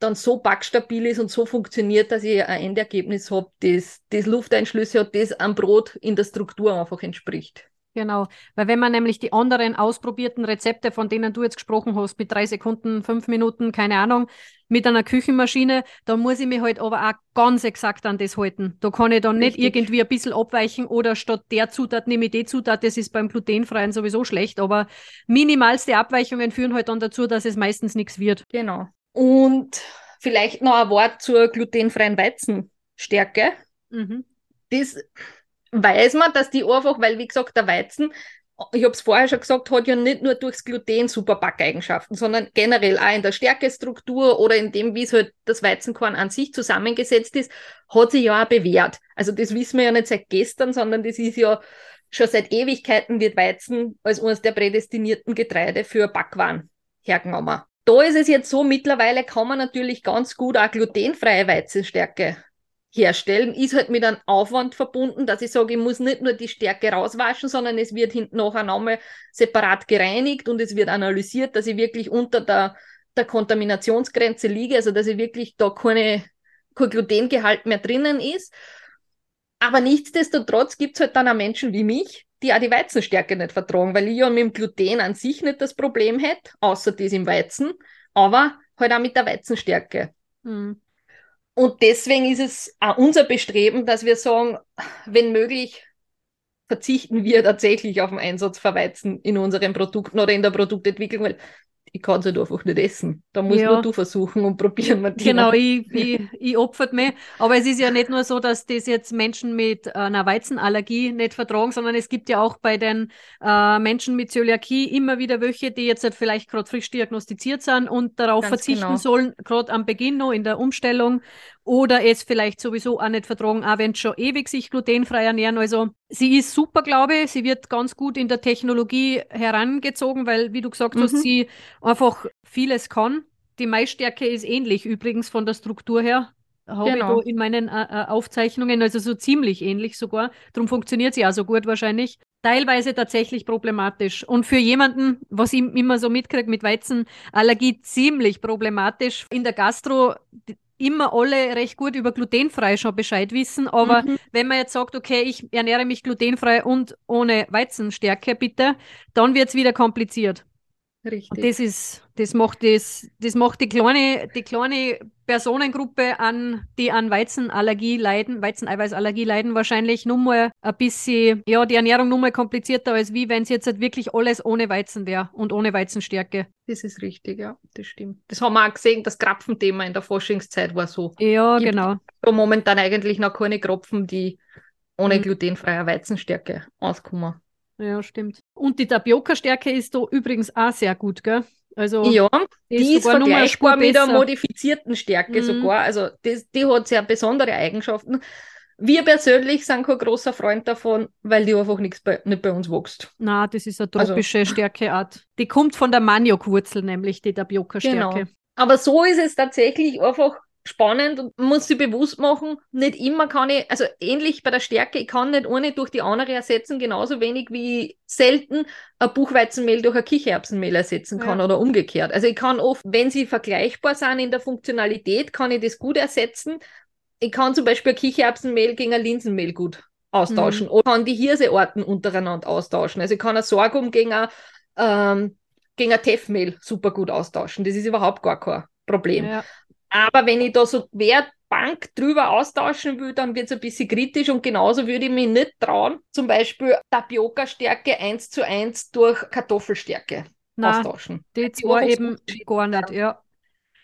dann so backstabil ist und so funktioniert, dass ich ein Endergebnis habe, das, das Lufteinschlüsse hat, das am Brot in der Struktur einfach entspricht. Genau, weil wenn man nämlich die anderen ausprobierten Rezepte, von denen du jetzt gesprochen hast, mit drei Sekunden, fünf Minuten, keine Ahnung, mit einer Küchenmaschine, da muss ich mich halt aber auch ganz exakt an das halten. Da kann ich dann Richtig. nicht irgendwie ein bisschen abweichen oder statt der Zutat nehme ich die Zutat, das ist beim glutenfreien sowieso schlecht, aber minimalste Abweichungen führen halt dann dazu, dass es meistens nichts wird. Genau. Und vielleicht noch ein Wort zur glutenfreien Weizenstärke. Mhm. Das weiß man, dass die einfach, weil wie gesagt, der Weizen, ich habe es vorher schon gesagt, hat ja nicht nur durchs Gluten super Backeigenschaften, sondern generell auch in der Stärkestruktur oder in dem, wie es halt das Weizenkorn an sich zusammengesetzt ist, hat sich ja auch bewährt. Also das wissen wir ja nicht seit gestern, sondern das ist ja schon seit Ewigkeiten wird Weizen als eines der prädestinierten Getreide für Backwaren hergenommen. Da ist es jetzt so, mittlerweile kann man natürlich ganz gut auch glutenfreie Weizenstärke herstellen. Ist halt mit einem Aufwand verbunden, dass ich sage, ich muss nicht nur die Stärke rauswaschen, sondern es wird hinten nachher nochmal separat gereinigt und es wird analysiert, dass ich wirklich unter der, der Kontaminationsgrenze liege, also dass ich wirklich da keine, kein Glutengehalt mehr drinnen ist. Aber nichtsdestotrotz gibt es halt dann auch Menschen wie mich, die auch die Weizenstärke nicht vertragen, weil ich ja mit dem Gluten an sich nicht das Problem hätte, außer das im Weizen, aber halt auch mit der Weizenstärke. Mhm. Und deswegen ist es auch unser Bestreben, dass wir sagen, wenn möglich, verzichten wir tatsächlich auf den Einsatz von Weizen in unseren Produkten oder in der Produktentwicklung, weil ich kann es halt einfach nicht essen. Da muss ja. nur du versuchen und probieren, Martina. Genau, ich, ich, ich opfert mich. Aber es ist ja nicht nur so, dass das jetzt Menschen mit einer Weizenallergie nicht vertragen, sondern es gibt ja auch bei den äh, Menschen mit Zöliakie immer wieder welche, die jetzt halt vielleicht gerade frisch diagnostiziert sind und darauf Ganz verzichten genau. sollen, gerade am Beginn noch in der Umstellung oder es vielleicht sowieso auch nicht vertragen, auch wenn schon ewig sich glutenfrei ernähren. Also sie ist super, glaube ich. Sie wird ganz gut in der Technologie herangezogen, weil, wie du gesagt mhm. hast, sie einfach vieles kann. Die Maisstärke ist ähnlich übrigens von der Struktur her. Habe genau. ich da in meinen äh, äh, Aufzeichnungen, also so ziemlich ähnlich sogar. Darum funktioniert sie auch so gut wahrscheinlich. Teilweise tatsächlich problematisch. Und für jemanden, was ich immer so mitkriege mit Weizenallergie, ziemlich problematisch. In der Gastro, immer alle recht gut über glutenfrei schon Bescheid wissen. Aber mhm. wenn man jetzt sagt, okay, ich ernähre mich glutenfrei und ohne Weizenstärke, bitte, dann wird es wieder kompliziert. Richtig. Und das ist, das macht das, das macht die kleine, die kleine Personengruppe an, die an Weizenallergie leiden, Weizeneiweißallergie leiden, wahrscheinlich nur mal ein bisschen, ja, die Ernährung nur mal komplizierter, als wie wenn es jetzt halt wirklich alles ohne Weizen wäre und ohne Weizenstärke. Das ist richtig, ja, das stimmt. Das haben wir auch gesehen, das Krapfenthema in der Forschungszeit war so. Ja, Gibt genau. Momentan eigentlich noch keine Kropfen, die ohne mhm. glutenfreie Weizenstärke auskommen. Ja, stimmt. Und die Tapioca-Stärke ist da übrigens auch sehr gut, gell? Also, ja, die ist, ist vergleichbar mit der modifizierten Stärke mhm. sogar. Also das, die hat sehr besondere Eigenschaften. Wir persönlich sind kein großer Freund davon, weil die einfach nichts bei, nicht bei uns wächst. Na, das ist eine tropische also, Stärkeart. Die kommt von der Maniokwurzel, nämlich die Tapioca-Stärke. Genau. Aber so ist es tatsächlich einfach spannend und muss sich bewusst machen, nicht immer kann ich, also ähnlich bei der Stärke, ich kann nicht eine durch die andere ersetzen, genauso wenig wie selten ein Buchweizenmehl durch ein Kichererbsenmehl ersetzen kann ja. oder umgekehrt. Also ich kann oft, wenn sie vergleichbar sind in der Funktionalität, kann ich das gut ersetzen. Ich kann zum Beispiel ein Kichererbsenmehl gegen ein Linsenmehl gut austauschen mhm. oder kann die Hirseorten untereinander austauschen. Also ich kann ein Sorghum gegen ein, ähm, gegen ein Teffmehl super gut austauschen. Das ist überhaupt gar kein Problem. Ja. Aber wenn ich da so Wertbank drüber austauschen will, dann wird es ein bisschen kritisch und genauso würde ich mich nicht trauen, zum Beispiel Tapioca-Stärke 1 zu 1 durch Kartoffelstärke Nein, austauschen. Die zwei eben gar nicht, ja.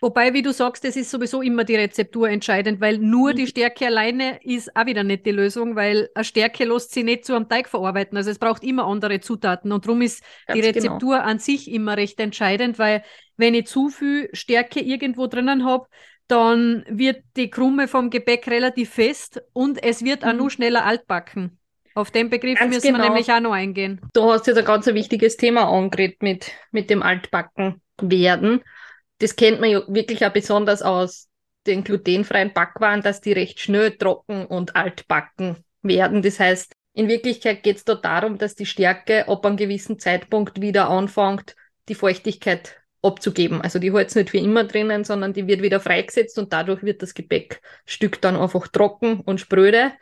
Wobei, wie du sagst, es ist sowieso immer die Rezeptur entscheidend, weil nur mhm. die Stärke alleine ist auch wieder nicht die Lösung, weil eine Stärke lässt sich nicht zu einem Teig verarbeiten. Also es braucht immer andere Zutaten und darum ist Ganz die genau. Rezeptur genau. an sich immer recht entscheidend, weil wenn ich zu viel Stärke irgendwo drinnen habe, dann wird die Krumme vom Gebäck relativ fest und es wird mhm. auch nur schneller altbacken. Auf den Begriff ganz müssen genau. wir nämlich auch noch eingehen. Du hast jetzt ein ganz wichtiges Thema angeredet mit, mit dem Altbacken werden das kennt man ja wirklich auch besonders aus den glutenfreien Backwaren, dass die recht schnell trocken und altbacken werden. Das heißt, in Wirklichkeit geht es da darum, dass die Stärke ab einem gewissen Zeitpunkt wieder anfängt, die Feuchtigkeit abzugeben. Also die hält es nicht für immer drinnen, sondern die wird wieder freigesetzt und dadurch wird das Gebäckstück dann einfach trocken und spröde.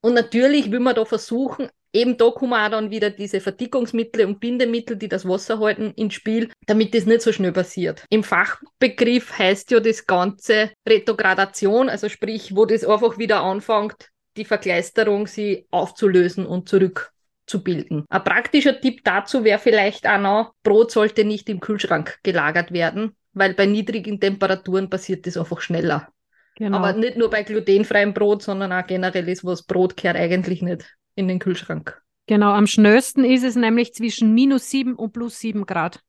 Und natürlich will man da versuchen, Eben da kommen auch dann wieder diese Verdickungsmittel und Bindemittel, die das Wasser halten, ins Spiel, damit das nicht so schnell passiert. Im Fachbegriff heißt ja das Ganze Retrogradation, also sprich, wo das einfach wieder anfängt, die Verkleisterung sie aufzulösen und zurückzubilden. Ein praktischer Tipp dazu wäre vielleicht auch noch, Brot sollte nicht im Kühlschrank gelagert werden, weil bei niedrigen Temperaturen passiert das einfach schneller. Genau. Aber nicht nur bei glutenfreiem Brot, sondern auch generell ist was Brot kehrt eigentlich nicht in den Kühlschrank. Genau, am schnellsten ist es nämlich zwischen minus 7 und plus 7 Grad.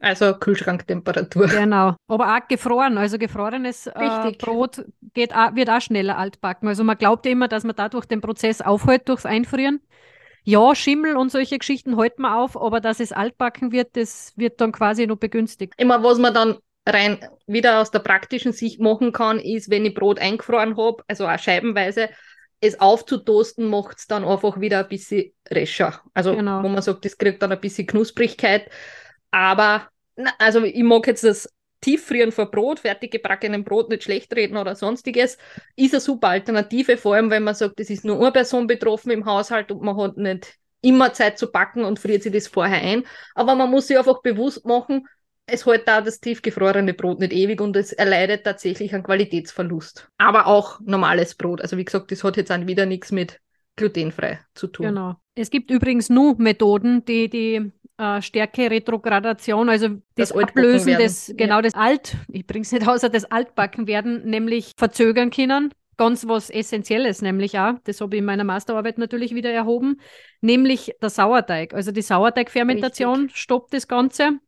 Also Kühlschranktemperatur. Genau. Aber auch gefroren. Also gefrorenes äh, Brot geht auch, wird auch schneller altbacken. Also man glaubt ja immer, dass man dadurch den Prozess aufhält durchs Einfrieren. Ja, Schimmel und solche Geschichten halten wir auf, aber dass es altbacken wird, das wird dann quasi nur begünstigt. Immer was man dann rein wieder aus der praktischen Sicht machen kann, ist, wenn ich Brot eingefroren habe, also auch scheibenweise, es aufzutoasten, macht es dann einfach wieder ein bisschen rescher. Also, genau. wo man sagt, das kriegt dann ein bisschen Knusprigkeit. Aber, na, also ich mag jetzt das Tieffrieren von Brot, fertig gebackenen Brot nicht schlecht reden oder sonstiges, ist eine super Alternative, vor allem wenn man sagt, es ist nur eine Person betroffen im Haushalt und man hat nicht immer Zeit zu backen und friert sich das vorher ein. Aber man muss sich einfach bewusst machen, es hält da das tiefgefrorene Brot nicht ewig und es erleidet tatsächlich einen Qualitätsverlust. Aber auch normales Brot. Also wie gesagt, das hat jetzt auch wieder nichts mit glutenfrei zu tun. Genau. Es gibt übrigens nur Methoden, die die äh, Stärke-Retrogradation, also das, das Ablösen des, genau ja. des Alt, ich bringe es nicht außer das Altbacken werden, nämlich verzögern können. Ganz was Essentielles, nämlich auch, das habe ich in meiner Masterarbeit natürlich wieder erhoben, nämlich der Sauerteig. Also die Sauerteigfermentation stoppt das Ganze.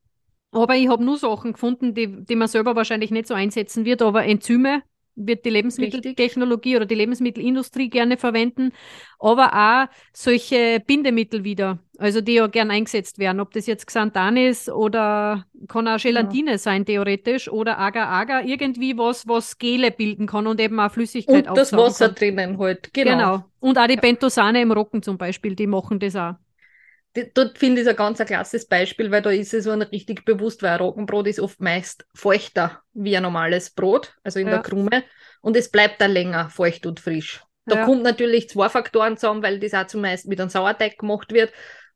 Aber ich habe nur Sachen gefunden, die, die man selber wahrscheinlich nicht so einsetzen wird, aber Enzyme wird die Lebensmitteltechnologie oder die Lebensmittelindustrie gerne verwenden, aber auch solche Bindemittel wieder, also die ja gern eingesetzt werden, ob das jetzt Xanthan ist oder kann auch Gelatine ja. sein theoretisch oder Agar-Agar, irgendwie was, was Gele bilden kann und eben auch Flüssigkeit Und das Wasser kann. drinnen halt, genau. genau. Und auch die. Bentosane im Roggen zum Beispiel, die machen das auch dort finde ich es ein ganz ein klasses Beispiel, weil da ist es so richtig bewusst, weil ein Roggenbrot ist oft meist feuchter wie ein normales Brot, also in ja. der Krume, und es bleibt dann länger feucht und frisch. Da ja. kommt natürlich zwei Faktoren zusammen, weil das auch zumeist mit einem Sauerteig gemacht wird.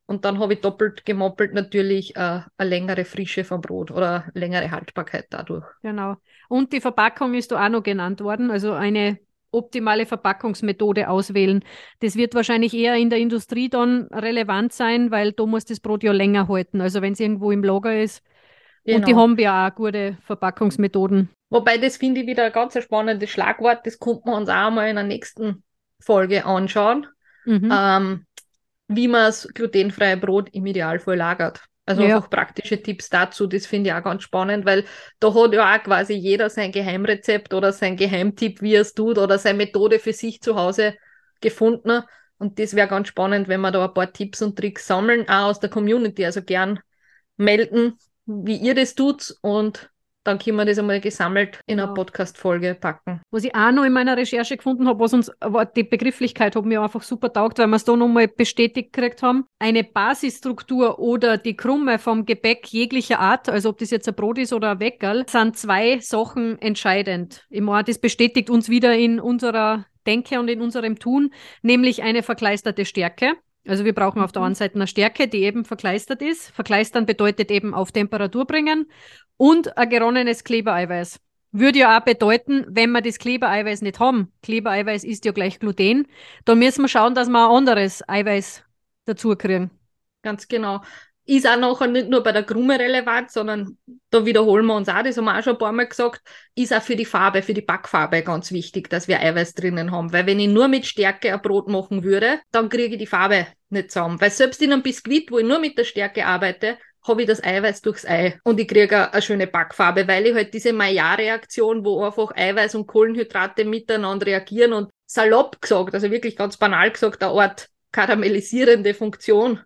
Und dann habe ich doppelt gemoppelt natürlich äh, eine längere Frische vom Brot oder längere Haltbarkeit dadurch. Genau. Und die Verpackung ist da auch noch genannt worden. Also eine optimale Verpackungsmethode auswählen. Das wird wahrscheinlich eher in der Industrie dann relevant sein, weil da muss das Brot ja länger halten. Also wenn es irgendwo im Lager ist. Genau. Und die genau. haben ja auch gute Verpackungsmethoden. Wobei das finde ich wieder ein ganz spannendes Schlagwort. Das könnten wir uns auch mal in der nächsten Folge anschauen. Mhm. Ähm, wie man das glutenfreie Brot im Idealfall lagert. Also ja. einfach praktische Tipps dazu, das finde ich auch ganz spannend, weil da hat ja auch quasi jeder sein Geheimrezept oder sein Geheimtipp, wie er es tut oder seine Methode für sich zu Hause gefunden. Und das wäre ganz spannend, wenn wir da ein paar Tipps und Tricks sammeln, auch aus der Community. Also gern melden, wie ihr das tut und dann können wir das einmal gesammelt in eine Podcast-Folge packen. Was ich auch noch in meiner Recherche gefunden habe, was uns, die Begrifflichkeit hat mir einfach super taugt, weil wir es da nochmal bestätigt gekriegt haben. Eine Basisstruktur oder die Krumme vom Gebäck jeglicher Art, also ob das jetzt ein Brot ist oder ein Weckerl, sind zwei Sachen entscheidend. Ich meine, das bestätigt uns wieder in unserer Denke und in unserem Tun, nämlich eine verkleisterte Stärke. Also wir brauchen auf der mhm. einen Seite eine Stärke, die eben verkleistert ist. Verkleistern bedeutet eben auf Temperatur bringen und ein geronnenes Klebereiweiß. Würde ja auch bedeuten, wenn wir das Klebereiweiß nicht haben, Klebereiweiß ist ja gleich Gluten, dann müssen wir schauen, dass wir ein anderes Eiweiß dazu kriegen. Ganz genau. Ist auch nachher nicht nur bei der Krume relevant, sondern da wiederholen wir uns auch, das haben wir auch schon ein paar Mal gesagt, ist auch für die Farbe, für die Backfarbe ganz wichtig, dass wir Eiweiß drinnen haben. Weil wenn ich nur mit Stärke ein Brot machen würde, dann kriege ich die Farbe nicht zusammen. Weil selbst in einem Biskuit, wo ich nur mit der Stärke arbeite, habe ich das Eiweiß durchs Ei und ich kriege eine schöne Backfarbe, weil ich halt diese Maillard-Reaktion, wo einfach Eiweiß und Kohlenhydrate miteinander reagieren und salopp gesagt, also wirklich ganz banal gesagt, eine Art karamellisierende Funktion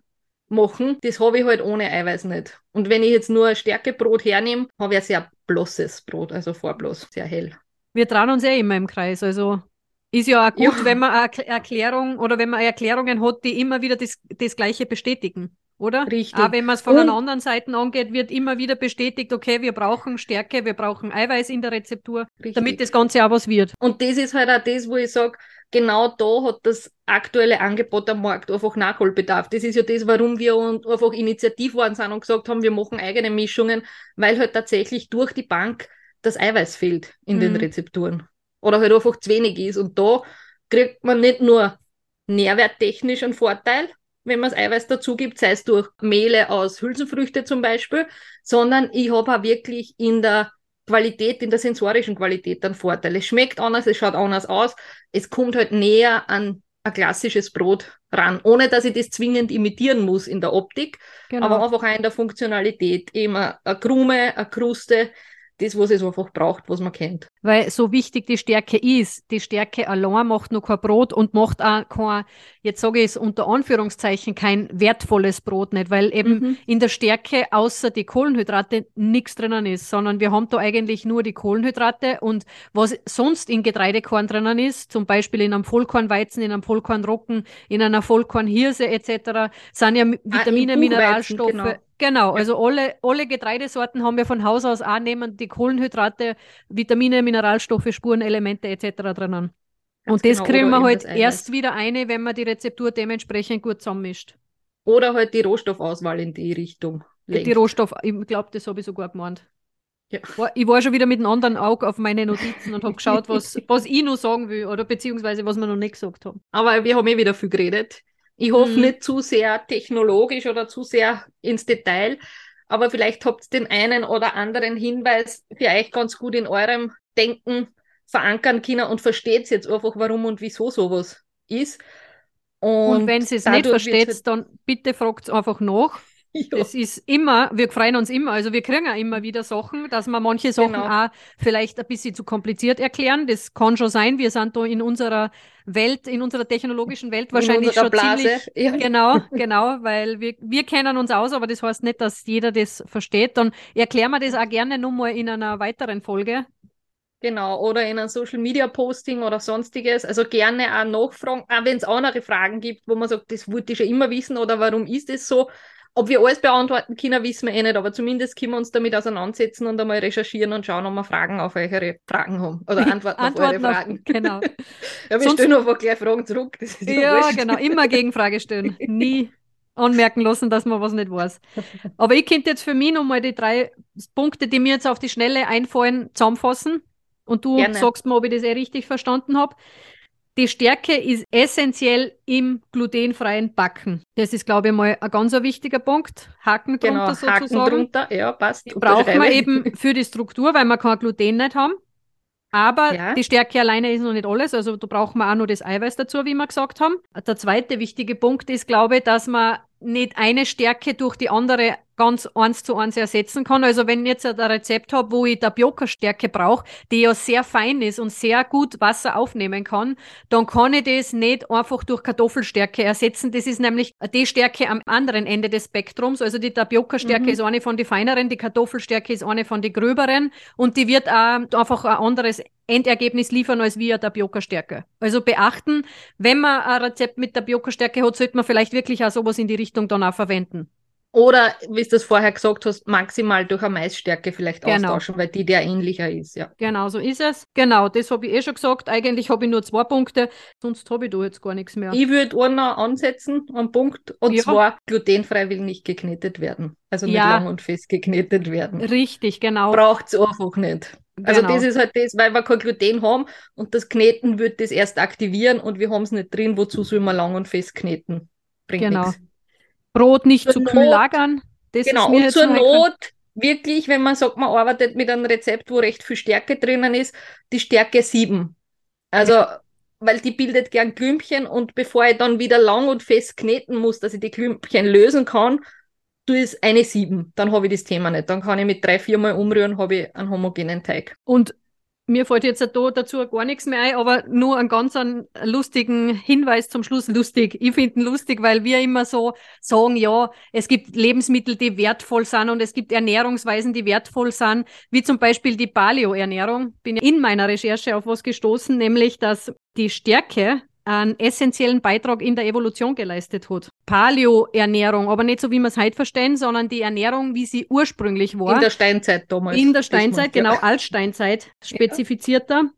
machen, das habe ich halt ohne Eiweiß nicht. Und wenn ich jetzt nur ein Stärkebrot hernehme, habe ich ein sehr blosses Brot, also vorblos, sehr hell. Wir trauen uns eh immer im Kreis, also ist ja auch gut, ja. wenn man eine Erklärung oder wenn man Erklärungen hat, die immer wieder das, das Gleiche bestätigen oder? Richtig. Aber wenn man es von einer anderen Seite angeht, wird immer wieder bestätigt, okay, wir brauchen Stärke, wir brauchen Eiweiß in der Rezeptur, richtig. damit das Ganze auch was wird. Und das ist halt auch das, wo ich sage, genau da hat das aktuelle Angebot am Markt einfach Nachholbedarf. Das ist ja das, warum wir einfach initiativ waren sind und gesagt haben, wir machen eigene Mischungen, weil halt tatsächlich durch die Bank das Eiweiß fehlt in mhm. den Rezepturen. Oder halt einfach zu wenig ist. Und da kriegt man nicht nur nährwerttechnisch einen Vorteil, wenn man das Eiweiß dazu gibt, sei es durch Mehle aus Hülsenfrüchte zum Beispiel, sondern ich habe auch wirklich in der Qualität, in der sensorischen Qualität einen Vorteil. Es schmeckt anders, es schaut anders aus, es kommt halt näher an ein klassisches Brot ran, ohne dass ich das zwingend imitieren muss in der Optik, genau. aber einfach auch in der Funktionalität. Eben eine Krume, eine Kruste, das, was es einfach braucht, was man kennt. Weil so wichtig die Stärke ist, die Stärke allein macht noch kein Brot und macht auch kein, jetzt sage ich es unter Anführungszeichen, kein wertvolles Brot nicht, weil eben mhm. in der Stärke außer die Kohlenhydrate nichts drinnen ist, sondern wir haben da eigentlich nur die Kohlenhydrate und was sonst in Getreidekorn drinnen ist, zum Beispiel in einem Vollkornweizen, in einem Vollkornrocken, in einer Vollkornhirse etc., sind ja ah, Vitamine, ah, Mineralstoffe. Genau Genau, also alle, alle Getreidesorten haben wir von Haus aus auch nehmen die Kohlenhydrate, Vitamine, Mineralstoffe, Spurenelemente etc. drinnen. Und das genau, kriegen wir halt erst wieder eine, wenn man die Rezeptur dementsprechend gut zusammenmischt. Oder halt die Rohstoffauswahl in die Richtung. lenkt. Die Rohstoff, ich glaube, das habe ich sogar gemeint. Ja. Ich war schon wieder mit einem anderen Auge auf meine Notizen und habe geschaut, was, was ich noch sagen will oder beziehungsweise was wir noch nicht gesagt haben. Aber wir haben eh wieder viel geredet. Ich hoffe Mhm. nicht zu sehr technologisch oder zu sehr ins Detail, aber vielleicht habt ihr den einen oder anderen Hinweis für euch ganz gut in eurem Denken verankern können und versteht jetzt einfach, warum und wieso sowas ist. Und, wenn sie es nicht versteht, dann bitte fragt es einfach nach. ja, Das ist immer, wir freuen uns immer, also wir kriegen auch immer wieder Sachen, dass wir manche Sachen Genau. auch vielleicht ein bisschen zu kompliziert erklären. Das kann schon sein. Wir sind da in unserer Welt, in unserer technologischen Welt wahrscheinlich schon Blase. ziemlich Ja. Genau, genau, weil wir, wir kennen uns aus, aber das heißt nicht, dass jeder das versteht. Dann erklären wir das auch gerne nochmal in einer weiteren Folge. Genau, oder in einem Social Media Posting oder sonstiges. Also gerne auch nachfragen, auch wenn es andere Fragen gibt, wo man sagt, das wollte ich schon immer wissen oder warum ist es so. Ob wir alles beantworten können, wissen wir eh nicht, aber zumindest können wir uns damit auseinandersetzen und einmal recherchieren und schauen, ob wir Fragen auf eure Fragen haben oder Antworten, Antworten auf auf- eure Fragen. genau. Ja, wir Sonst- stellen einfach gleich Fragen zurück. Ja, Ja, genau, immer Gegenfrage stellen. Nie anmerken lassen, dass man was nicht weiß. Aber ich könnte jetzt für mich nochmal die drei Punkte, die mir jetzt auf die Schnelle einfallen, zusammenfassen. Und du Gerne. sagst mir, ob ich das eh richtig verstanden habe. Die Stärke ist essentiell im glutenfreien Backen. Das ist, glaube ich, mal ein ganz wichtiger Punkt. Haken Genau, drunter Haken sozusagen. drunter, ja, passt. Die braucht man eben für die Struktur, weil man kein Gluten nicht haben. Aber Ja. die Stärke alleine ist noch nicht alles. Also da braucht man auch noch das Eiweiß dazu, wie wir gesagt haben. Der zweite wichtige Punkt ist, glaube ich, dass man nicht eine Stärke durch die andere ganz eins zu eins ersetzen kann. Also wenn ich jetzt ein Rezept habe, wo ich Tapioca-Stärke brauche, die ja sehr fein ist und sehr gut Wasser aufnehmen kann, dann kann ich das nicht einfach durch Kartoffelstärke ersetzen. Das ist nämlich die Stärke am anderen Ende des Spektrums. Also die Tapioca-Stärke Mhm. ist eine von den feineren, die Kartoffelstärke ist eine von den gröberen und die wird auch einfach ein anderes Endergebnis liefern als wir Tapioca-Stärke. Also beachten, wenn man ein Rezept mit Tapioca-Stärke hat, sollte man vielleicht wirklich auch sowas in die Richtung dann auch verwenden. Oder, wie du das vorher gesagt hast, maximal durch eine Maisstärke vielleicht Genau. austauschen, weil die der ähnlicher ist, ja. Genau, so ist es. Genau, das habe ich eh schon gesagt. Eigentlich habe ich nur zwei Punkte, sonst habe ich da jetzt gar nichts mehr. Ich würde einen noch ansetzen, einen Punkt, und Ja. zwar glutenfrei will nicht geknetet werden. Also nicht Ja. lang und fest geknetet werden. Richtig, genau. Braucht es einfach nicht. Also Genau. das ist halt das, weil wir kein Gluten haben und das Kneten wird das erst aktivieren und wir haben es nicht drin, wozu soll man lang und fest kneten? Bringt Genau. nichts. Brot nicht Zur zu kühl Not- lagern. Das Genau, und zur. Not wirklich, wenn man sagt, man arbeitet mit einem Rezept, wo recht viel Stärke drinnen ist, die Stärke 7. Also, weil die bildet gern Klümpchen und bevor ich dann wieder lang und fest kneten muss, dass ich die Klümpchen lösen kann, du ist eine 7. Dann habe ich das Thema nicht. Dann kann ich mit drei, viermal umrühren, habe ich einen homogenen Teig. Und mir fällt jetzt da dazu gar nichts mehr ein, aber nur einen ganz einen lustigen Hinweis zum Schluss. Lustig. Ich finde ihn lustig, weil wir immer so sagen, ja, es gibt Lebensmittel, die wertvoll sind und es gibt Ernährungsweisen, die wertvoll sind, wie zum Beispiel die Paleo-Ernährung. Bin in meiner Recherche auf was gestoßen, nämlich, dass die Stärke einen essentiellen Beitrag in der Evolution geleistet hat. Paleo-Ernährung, aber nicht so, wie wir es heute verstehen, sondern die Ernährung, wie sie ursprünglich war. In der Steinzeit damals. In der Steinzeit, meint, ja. genau, Altsteinzeit, spezifizierter.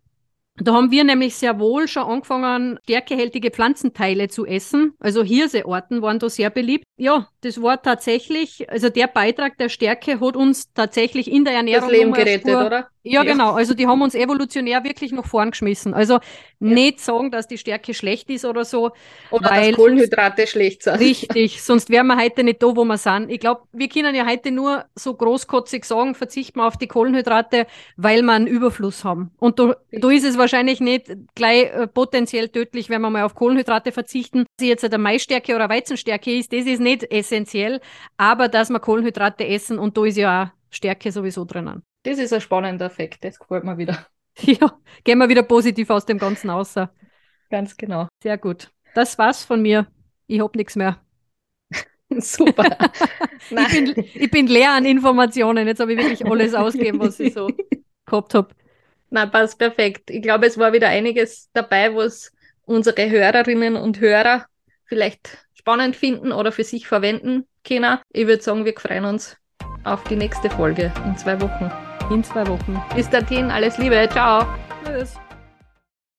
Da haben wir nämlich sehr wohl schon angefangen, stärkehältige Pflanzenteile zu essen. Also Hirsearten waren da sehr beliebt. Ja, das war tatsächlich, also der Beitrag der Stärke hat uns tatsächlich in der Ernährung Das Leben gerettet, Spur- oder? Ja, Ja. genau. Also die haben uns evolutionär wirklich nach vorn geschmissen. Also nicht sagen, dass die Stärke schlecht ist oder so. Oder Weil- dass Kohlenhydrate schlecht sind. Richtig, sonst wären wir heute nicht da, wo wir sind. Ich glaube, wir können ja heute nur so großkotzig sagen, verzichten wir auf die Kohlenhydrate, weil wir einen Überfluss haben. Und da, da ist es wahrscheinlich nicht gleich äh, potenziell tödlich, wenn wir mal auf Kohlenhydrate verzichten. Dass jetzt eine Maisstärke oder Weizenstärke ist, das ist nicht essentiell, aber dass wir Kohlenhydrate essen und da ist ja auch Stärke sowieso drinnen. Das ist ein spannender Effekt, das gefällt mir wieder. Ja, gehen wir wieder positiv aus dem Ganzen raus. Ganz genau. Sehr gut. Das war's von mir. Ich hab nichts mehr. Super. Ich bin, ich bin leer an Informationen. Jetzt habe ich wirklich alles ausgegeben, was ich so gehabt habe. Na, passt perfekt. Ich glaube, es war wieder einiges dabei, was unsere Hörerinnen und Hörer vielleicht spannend finden oder für sich verwenden können. Ich würde sagen, wir freuen uns auf die nächste Folge in zwei Wochen. In zwei Wochen. Bis dahin, alles Liebe, ciao. Tschüss.